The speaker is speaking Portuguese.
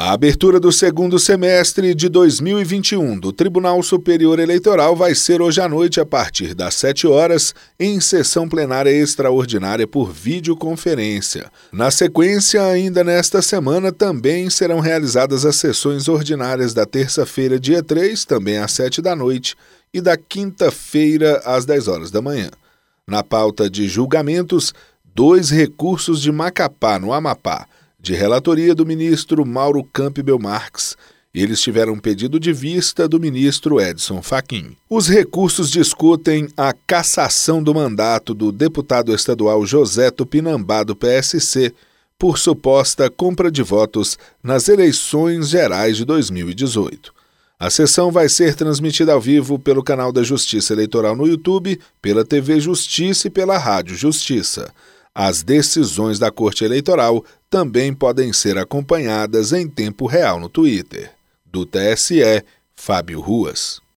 A abertura do segundo semestre de 2021 do Tribunal Superior Eleitoral vai ser hoje à noite, a partir das 7 horas, em sessão plenária extraordinária por videoconferência. Na sequência, ainda nesta semana, também serão realizadas as sessões ordinárias da terça-feira, dia 3, também às 7 da noite, e da quinta-feira, às 10 horas da manhã. Na pauta de julgamentos, dois recursos de Macapá, no Amapá de relatoria do ministro Mauro Campbell Marx. Eles tiveram pedido de vista do ministro Edson Fachin. Os recursos discutem a cassação do mandato do deputado estadual José Tupinambá do PSC por suposta compra de votos nas eleições gerais de 2018. A sessão vai ser transmitida ao vivo pelo canal da Justiça Eleitoral no YouTube, pela TV Justiça e pela Rádio Justiça. As decisões da Corte Eleitoral também podem ser acompanhadas em tempo real no Twitter. Do TSE, Fábio Ruas.